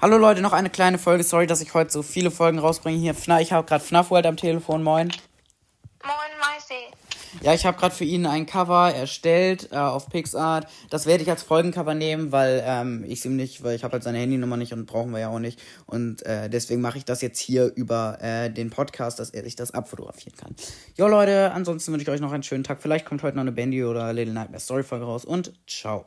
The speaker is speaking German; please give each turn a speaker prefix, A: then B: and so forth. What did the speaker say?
A: Hallo Leute, noch eine kleine Folge. Sorry, dass ich heute so viele Folgen rausbringe. Hier, FNAF, ich habe gerade FNAF World halt am Telefon. Moin.
B: Moin, Maisi.
A: Ja, ich habe gerade für ihn ein Cover erstellt äh, auf PixArt. Das werde ich als Folgencover nehmen, weil ähm, ich ihm nicht, weil ich habe halt seine Handynummer nicht und brauchen wir ja auch nicht. Und äh, deswegen mache ich das jetzt hier über äh, den Podcast, dass er sich das abfotografieren kann. Jo Leute, ansonsten wünsche ich euch noch einen schönen Tag. Vielleicht kommt heute noch eine Bandy oder Little Nightmare Story Folge raus und ciao.